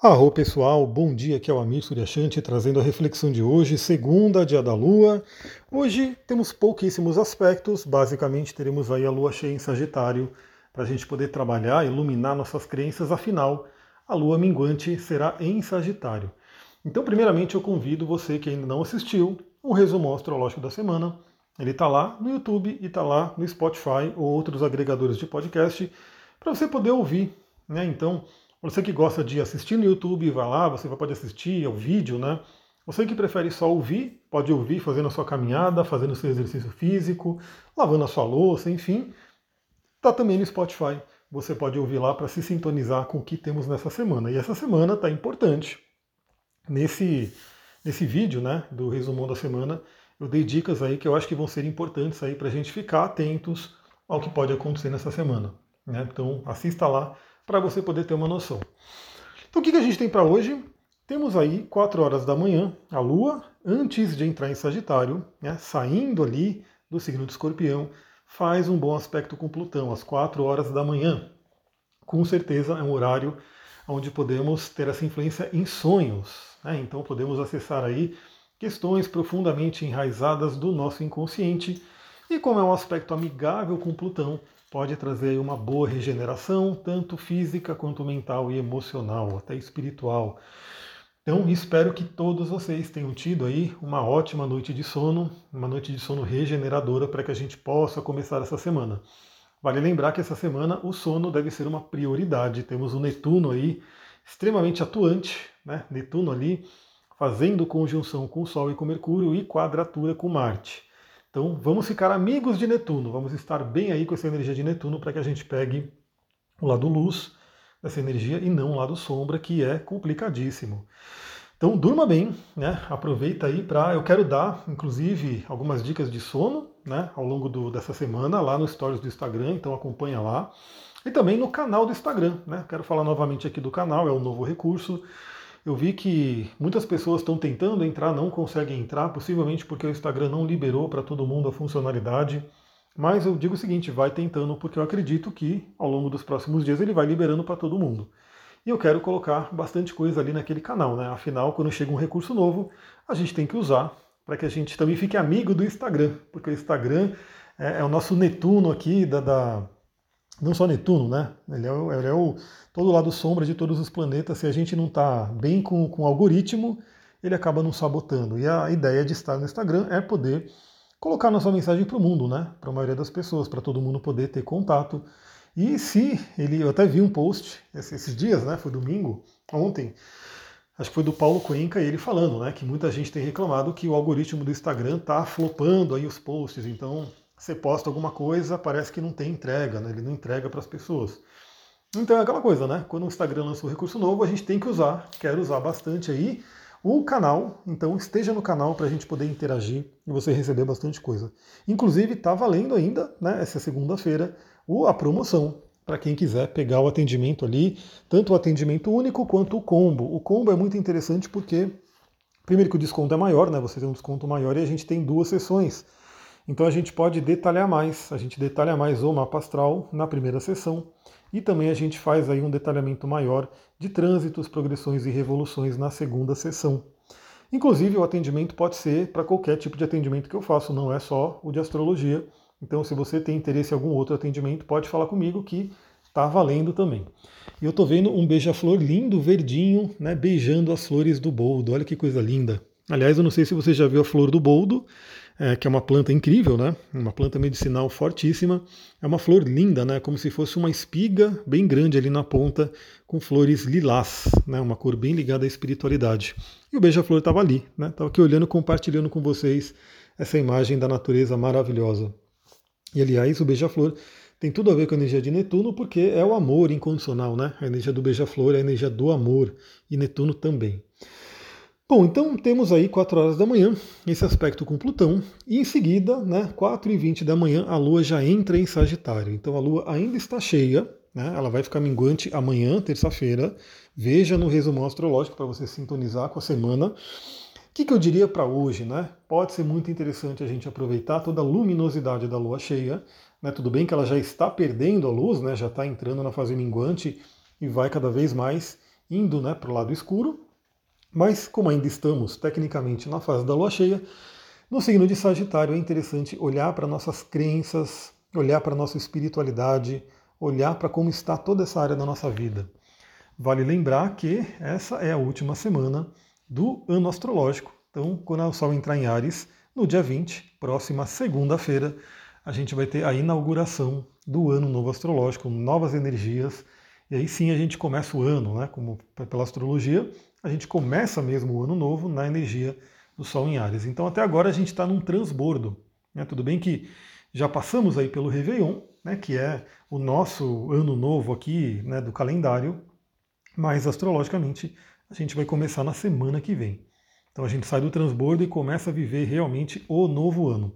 Arro pessoal, bom dia, aqui é o Amir Suryashanti trazendo a reflexão de hoje, segunda, dia da Lua. Hoje temos pouquíssimos aspectos, basicamente teremos aí a Lua cheia em Sagitário para a gente poder trabalhar, iluminar nossas crenças, afinal a Lua minguante será em Sagitário. Então primeiramente eu convido você que ainda não assistiu o resumo astrológico da semana, ele está lá no YouTube e está lá no Spotify ou outros agregadores de podcast para você poder ouvir, né? Então você que gosta de assistir no YouTube, vai lá, você pode assistir ao vídeo, né? Você que prefere só ouvir, pode ouvir fazendo a sua caminhada, fazendo o seu exercício físico, lavando a sua louça, enfim. Tá também no Spotify. Você pode ouvir lá para se sintonizar com o que temos nessa semana. E essa semana tá importante. Nesse, nesse vídeo, né, do resumão da semana, eu dei dicas aí que eu acho que vão ser importantes aí para a gente ficar atentos ao que pode acontecer nessa semana. Né? Então assista lá para você poder ter uma noção. Então o que, a gente tem para hoje? Temos aí 4 horas da manhã, a Lua, antes de entrar em Sagitário, né, saindo ali do signo de Escorpião, faz um bom aspecto com Plutão, às 4 horas da manhã. Com certeza é um horário onde podemos ter essa influência em sonhos. Né? Então podemos acessar aí questões profundamente enraizadas do nosso inconsciente. E como é um aspecto amigável com Plutão, pode trazer uma boa regeneração, tanto física quanto mental e emocional, até espiritual. Então, espero que todos vocês tenham tido aí uma ótima noite de sono, uma noite de sono regeneradora para que a gente possa começar essa semana. Vale lembrar que essa semana o sono deve ser uma prioridade. Temos o Netuno aí extremamente atuante, né? Netuno ali fazendo conjunção com o Sol e com Mercúrio e quadratura com Marte. Então vamos ficar amigos de Netuno, vamos estar bem aí com essa energia de Netuno para que a gente pegue o lado luz dessa energia e não o lado sombra, que é complicadíssimo. Então durma bem, né? Aproveita aí para. Eu quero dar, inclusive, algumas dicas de sono né, ao longo do, dessa semana lá no Stories do Instagram, então acompanha lá. E também no canal do Instagram, né? Quero falar novamente aqui do canal, é um novo recurso. Eu vi que muitas pessoas estão tentando entrar, não conseguem entrar, possivelmente porque o Instagram não liberou para todo mundo a funcionalidade. Mas eu digo o seguinte, vai tentando, porque eu acredito que ao longo dos próximos dias ele vai liberando para todo mundo. E eu quero colocar bastante coisa ali naquele canal, né? Afinal, quando chega um recurso novo, a gente tem que usar para que a gente também fique amigo do Instagram, porque o Instagram é, é o nosso Netuno aqui da, da não só Netuno, né? Ele é, o, ele é o todo lado sombra de todos os planetas. Se a gente não está bem com, com o algoritmo, ele acaba nos sabotando. E a ideia de estar no Instagram é poder colocar nossa mensagem para o mundo, né? Para a maioria das pessoas, para todo mundo poder ter contato. E se ele, eu até vi um post esses dias, né? Foi domingo, ontem. Acho que foi do Paulo Cuenca, ele falando, né, que muita gente tem reclamado que o algoritmo do Instagram está flopando aí os posts, então você posta alguma coisa, parece que não tem entrega, né? ele não entrega para as pessoas. Então é aquela coisa, né? Quando o Instagram lança um recurso novo, a gente tem que usar, quero usar bastante aí o canal, então esteja no canal para a gente poder interagir e você receber bastante coisa. Inclusive está valendo ainda, né, essa segunda-feira, a promoção para quem quiser pegar o atendimento ali, tanto o atendimento único quanto o combo. O combo é muito interessante porque, primeiro que o desconto é maior, né? Você tem um desconto maior e a gente tem duas sessões. Então a gente pode detalhar mais, a gente detalha mais o mapa astral na primeira sessão e também a gente faz aí um detalhamento maior de trânsitos, progressões e revoluções na segunda sessão. Inclusive o atendimento pode ser para qualquer tipo de atendimento que eu faço, não é só o de astrologia. Então se você tem interesse em algum outro atendimento, pode falar comigo que está valendo também. E eu estou vendo um beija-flor lindo, verdinho, né, beijando as flores do boldo. Olha que coisa linda. Aliás, eu não sei se você já viu a flor do boldo, é, que é uma planta incrível, né? Uma planta medicinal fortíssima. É uma flor linda, né? Como se fosse uma espiga bem grande ali na ponta, com flores lilás, né? Uma cor bem ligada à espiritualidade. E o beija-flor estava ali, né? Estava aqui olhando, compartilhando com vocês essa imagem da natureza maravilhosa. E aliás, o beija-flor tem tudo a ver com a energia de Netuno, porque é o amor incondicional, né? A energia do beija-flor é a energia do amor, e Netuno também. Bom, então temos aí 4 horas da manhã esse aspecto com Plutão, e em seguida, né, 4 e 20 da manhã, a Lua já entra em Sagitário. Então a Lua ainda está cheia, né, ela vai ficar minguante amanhã, terça-feira. Veja no resumo astrológico para você sintonizar com a semana. O que, que eu diria para hoje? Né? Pode ser muito interessante a gente aproveitar toda a luminosidade da Lua cheia. Né? Tudo bem que ela já está perdendo a luz, né? já está entrando na fase minguante e vai cada vez mais indo né, para o lado escuro, mas como ainda estamos tecnicamente na fase da lua cheia, no signo de Sagitário é interessante olhar para nossas crenças, olhar para nossa espiritualidade, olhar para como está toda essa área da nossa vida. Vale lembrar que essa é a última semana do ano astrológico. Então, quando o Sol entrar em Ares, no dia 20, próxima segunda-feira, a gente vai ter a inauguração do ano novo astrológico, novas energias. E aí sim a gente começa o ano, né? Como pela astrologia, a gente começa mesmo o ano novo na energia do Sol em Ares. Então até agora a gente está num transbordo. Né? Tudo bem que já passamos aí pelo Réveillon, né? que é o nosso ano novo aqui né? do calendário, mas astrologicamente a gente vai começar na semana que vem. Então a gente sai do transbordo e começa a viver realmente o novo ano.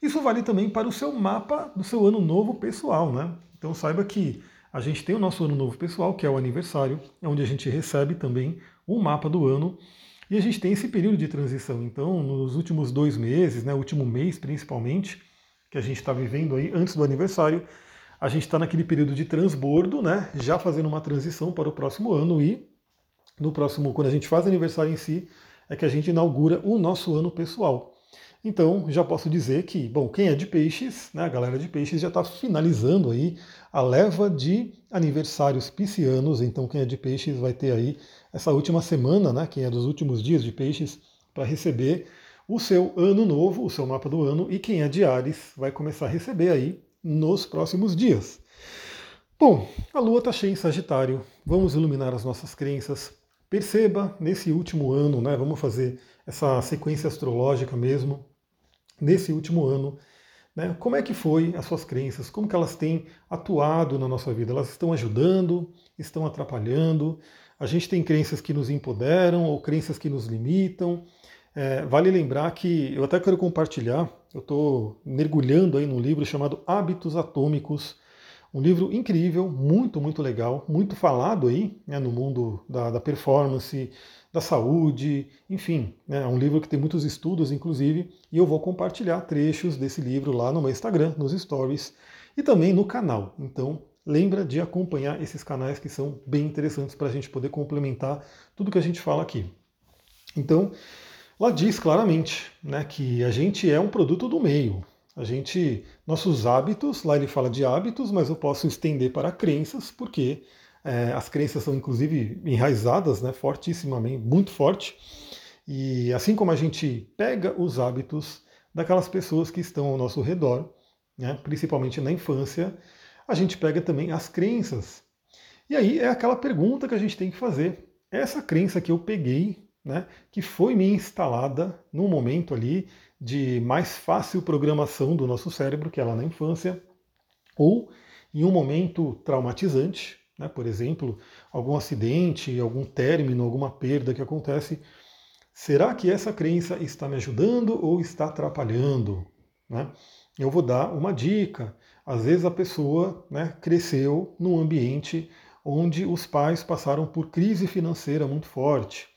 Isso vale também para o seu mapa do seu ano novo pessoal, né? Então saiba que a gente tem o nosso ano novo pessoal, que é o aniversário, onde a gente recebe também o mapa do ano. E a gente tem esse período de transição. Então, nos últimos dois meses, né, último mês principalmente, que a gente está vivendo aí antes do aniversário, a gente está naquele período de transbordo, né, já fazendo uma transição para o próximo ano e no próximo, quando a gente faz aniversário em si, é que a gente inaugura o nosso ano pessoal. Então, já posso dizer que, bom, quem é de peixes, né, a galera de peixes já está finalizando aí a leva de aniversários piscianos. Então, quem é de peixes vai ter aí essa última semana, né, quem é dos últimos dias de peixes, para receber o seu ano novo, o seu mapa do ano, e quem é de Ares vai começar a receber aí nos próximos dias. Bom, a lua está cheia em Sagitário, vamos iluminar as nossas crenças. Perceba nesse último ano, né, vamos fazer essa sequência astrológica mesmo, nesse último ano, né, como é que foi as suas crenças, como que elas têm atuado na nossa vida, elas estão ajudando, estão atrapalhando, a gente tem crenças que nos empoderam ou crenças que nos limitam. É, vale lembrar que eu até quero compartilhar, eu estou mergulhando aí num livro chamado Hábitos Atômicos, um livro incrível, muito, muito legal, muito falado aí né, no mundo da, da performance, da saúde, enfim, né, é um livro que tem muitos estudos, inclusive, e eu vou compartilhar trechos desse livro lá no meu Instagram, nos stories e também no canal. Então, lembra de acompanhar esses canais que são bem interessantes para a gente poder complementar tudo que a gente fala aqui. Então, lá diz claramente né, que a gente é um produto do meio. A gente, nossos hábitos, lá ele fala de hábitos, mas eu posso estender para crenças, porque é, as crenças são inclusive enraizadas, né, fortissimamente, muito forte. E assim como a gente pega os hábitos daquelas pessoas que estão ao nosso redor, né, principalmente na infância, a gente pega também as crenças. E aí é aquela pergunta que a gente tem que fazer. Essa crença que eu peguei, né, que foi me instalada num momento ali de mais fácil programação do nosso cérebro, que é lá na infância, ou em um momento traumatizante, né? Por exemplo, algum acidente, algum término, alguma perda que acontece. Será que essa crença está me ajudando ou está atrapalhando? Né? Eu vou dar uma dica. Às vezes a pessoa né, cresceu num ambiente onde os pais passaram por crise financeira muito forte.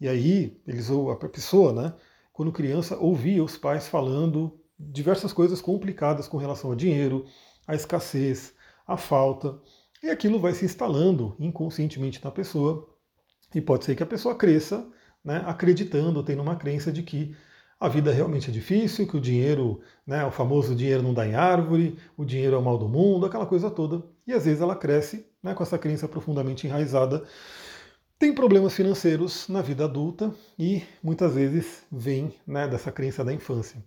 E aí, eles, a pessoa, né, quando criança, ouvia os pais falando diversas coisas complicadas com relação a dinheiro, a escassez, a falta. E aquilo vai se instalando inconscientemente na pessoa, e pode ser que a pessoa cresça né, acreditando, tendo uma crença de que a vida realmente é difícil, que o dinheiro, né, o famoso dinheiro não dá em árvore, o dinheiro é o mal do mundo, aquela coisa toda. E às vezes ela cresce né, com essa crença profundamente enraizada, tem problemas financeiros na vida adulta e muitas vezes vem né, dessa crença da infância.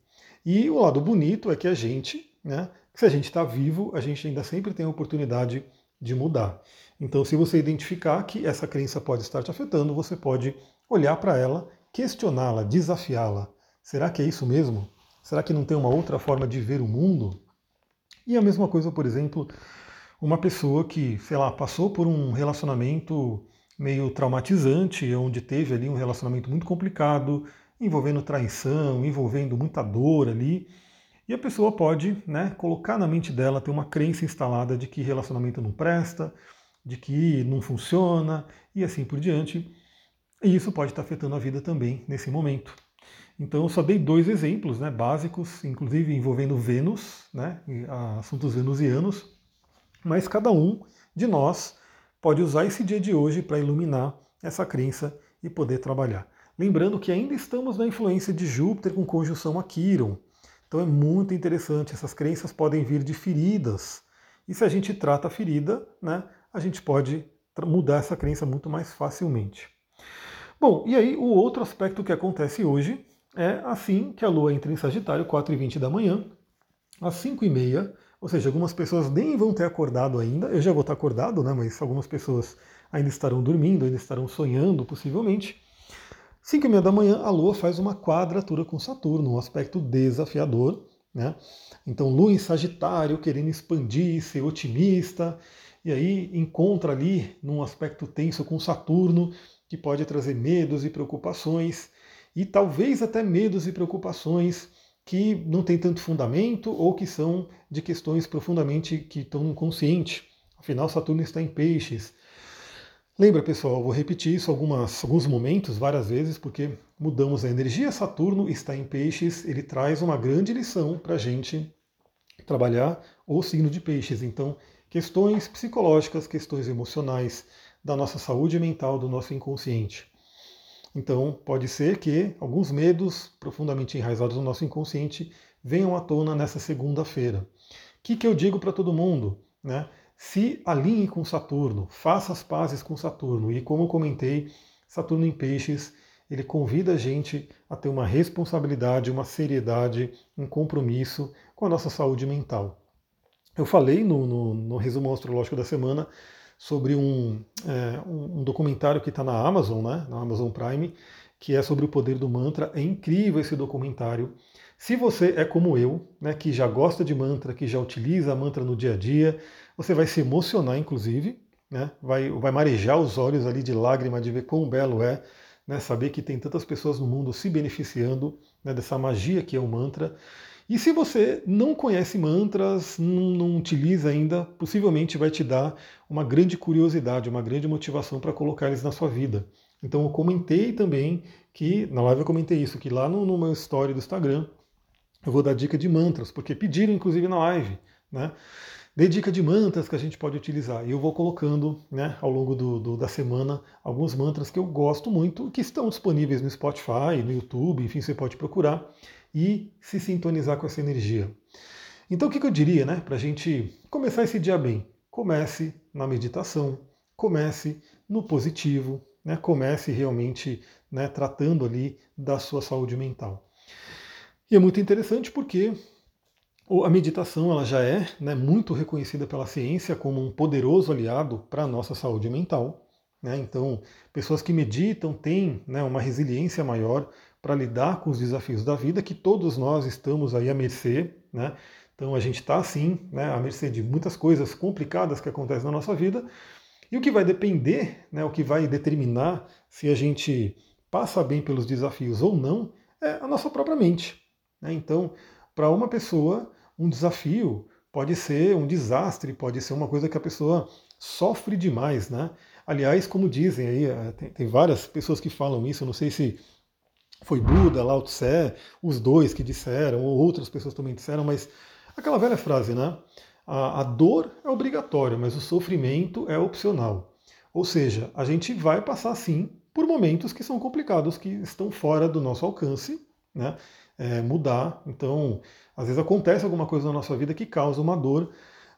E o lado bonito é que a gente, né, se a gente está vivo, a gente ainda sempre tem a oportunidade de mudar. Então, se você identificar que essa crença pode estar te afetando, você pode olhar para ela, questioná-la, desafiá-la. Será que é isso mesmo? Será que não tem uma outra forma de ver o mundo? E a mesma coisa, por exemplo, uma pessoa que, sei lá, passou por um relacionamento meio traumatizante, onde teve ali um relacionamento muito complicado, envolvendo traição, envolvendo muita dor ali, e a pessoa pode né, colocar na mente dela, ter uma crença instalada de que relacionamento não presta, de que não funciona e assim por diante. E isso pode estar afetando a vida também nesse momento. Então eu só dei dois exemplos né, básicos, inclusive envolvendo Vênus, né, assuntos venusianos, mas cada um de nós pode usar esse dia de hoje para iluminar essa crença e poder trabalhar. Lembrando que ainda estamos na influência de Júpiter com conjunção a Quiron. Então é muito interessante, essas crenças podem vir de feridas. E se a gente trata a ferida, né, a gente pode mudar essa crença muito mais facilmente. Bom, e aí o outro aspecto que acontece hoje é assim que a Lua entra em Sagitário, 4 e 20 da manhã, às 5 e meia, ou seja, algumas pessoas nem vão ter acordado ainda, eu já vou estar acordado, né, mas algumas pessoas ainda estarão dormindo, ainda estarão sonhando, possivelmente. 5 e meia da manhã, a Lua faz uma quadratura com Saturno, um aspecto desafiador, né? Então, Lua em Sagitário, querendo expandir, ser otimista, e aí encontra ali num aspecto tenso com Saturno, que pode trazer medos e preocupações, e talvez até medos e preocupações que não têm tanto fundamento ou que são de questões profundamente que estão no consciente. Afinal, Saturno está em peixes. Lembra, pessoal, vou repetir isso algumas, alguns momentos, várias vezes, porque mudamos a energia. Saturno está em peixes, ele traz uma grande lição para a gente trabalhar o signo de peixes. Então, questões psicológicas, questões emocionais, da nossa saúde mental, do nosso inconsciente. Então, pode ser que alguns medos profundamente enraizados no nosso inconsciente venham à tona nessa segunda-feira. O que, que eu digo para todo mundo? Né? Se alinhe com Saturno, faça as pazes com Saturno. E como eu comentei, Saturno em Peixes, ele convida a gente a ter uma responsabilidade, uma seriedade, um compromisso com a nossa saúde mental. Eu falei no, no, no resumo astrológico da semana sobre um, é, um documentário que está na Amazon, né, na Amazon Prime, que é sobre o poder do mantra. É incrível esse documentário. Se você é como eu, né, que já gosta de mantra, que já utiliza mantra no dia a dia, você vai se emocionar, inclusive, né, vai, vai marejar os olhos ali de lágrima de ver quão belo é né, saber que tem tantas pessoas no mundo se beneficiando né, dessa magia que é o mantra. E se você não conhece mantras, não, não, utiliza ainda, possivelmente vai te dar uma grande curiosidade, uma grande motivação para colocar eles na sua vida. Então eu comentei também que, na live eu comentei isso, que lá no, no meu story do Instagram eu vou dar dica de mantras, porque pediram inclusive na live, né? Dei dica de mantras que a gente pode utilizar. E eu vou colocando né, ao longo do, do, da semana alguns mantras que eu gosto muito, que estão disponíveis no Spotify, no YouTube, enfim, você pode procurar e se sintonizar com essa energia. Então, o que eu diria, né, para a gente começar esse dia bem? Comece na meditação, comece no positivo, né, comece realmente né, tratando ali da sua saúde mental. E é muito interessante porque a meditação ela já é né, muito reconhecida pela ciência como um poderoso aliado para a nossa saúde mental. Né? Então, pessoas que meditam têm né, uma resiliência maior, para lidar com os desafios da vida, que todos nós estamos aí à mercê, né? Então a gente está assim, né, à mercê de muitas coisas complicadas que acontecem na nossa vida, e o que vai depender, né, o que vai determinar se a gente passa bem pelos desafios ou não, é a nossa própria mente. Então, para uma pessoa, um desafio pode ser um desastre, pode ser uma coisa que a pessoa sofre demais, né? Aliás, como dizem aí, eh, tem, tem várias pessoas que falam isso, eu não sei se foi Buda, Lao Tse, os dois que disseram, ou outras pessoas também disseram, mas aquela velha frase, né? A, a dor é obrigatória, mas o sofrimento é opcional. Ou seja, a gente vai passar sim por momentos que são complicados, que estão fora do nosso alcance, né? É, mudar. Então, às vezes acontece alguma coisa na nossa vida que causa uma dor,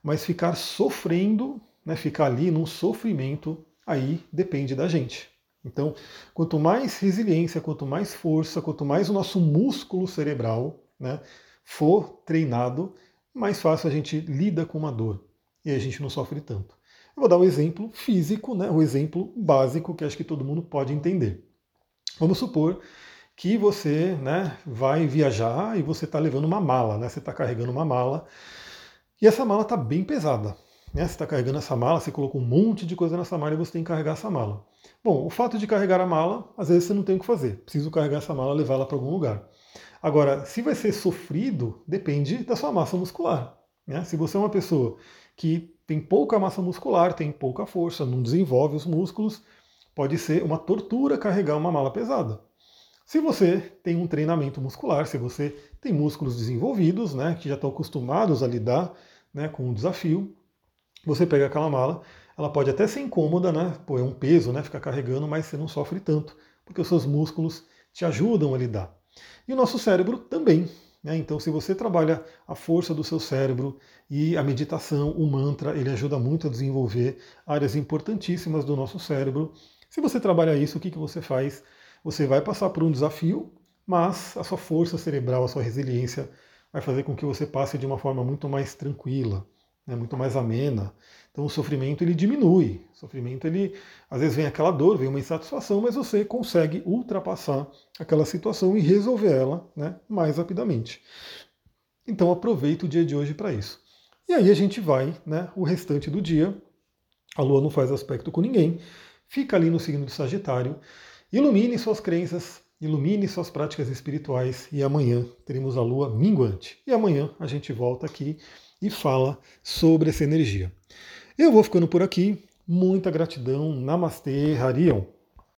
mas ficar sofrendo, né, ficar ali num sofrimento, aí depende da gente. Então, quanto mais resiliência, quanto mais força, quanto mais o nosso músculo cerebral né, for treinado, mais fácil a gente lida com uma dor e a gente não sofre tanto. Eu vou dar um exemplo físico, né, um exemplo básico que acho que todo mundo pode entender. Vamos supor que você né, vai viajar e você está levando uma mala, né, você está carregando uma mala e essa mala está bem pesada. Né, você está carregando essa mala, você colocou um monte de coisa nessa mala e você tem que carregar essa mala. Bom, o fato de carregar a mala, às vezes você não tem o que fazer. Preciso carregar essa mala levá-la para algum lugar. Agora, se vai ser sofrido, depende da sua massa muscular. Né? Se você é uma pessoa que tem pouca massa muscular, tem pouca força, não desenvolve os músculos, pode ser uma tortura carregar uma mala pesada. Se você tem um treinamento muscular, se você tem músculos desenvolvidos, né, que já estão acostumados a lidar né, com o desafio, você pega aquela mala, ela pode até ser incômoda, né? Pô, é um peso, né? Ficar carregando, mas você não sofre tanto, porque os seus músculos te ajudam a lidar. E o nosso cérebro também. Né? Então, se você trabalha a força do seu cérebro e a meditação, o mantra, ele ajuda muito a desenvolver áreas importantíssimas do nosso cérebro. Se você trabalha isso, o que, que você faz? Você vai passar por um desafio, mas a sua força cerebral, a sua resiliência vai fazer com que você passe de uma forma muito mais tranquila, né, muito mais amena. Então o sofrimento ele diminui. O sofrimento ele às vezes vem aquela dor, vem uma insatisfação, mas você consegue ultrapassar aquela situação e resolver ela né, mais rapidamente. Então aproveita o dia de hoje para isso. E aí a gente vai, né, o restante do dia. A Lua não faz aspecto com ninguém, fica ali no signo de Sagitário. Ilumine suas crenças, ilumine suas práticas espirituais e amanhã teremos a lua minguante. E amanhã a gente volta aqui e fala sobre essa energia. Eu vou ficando por aqui. Muita gratidão. Namastê, Harion.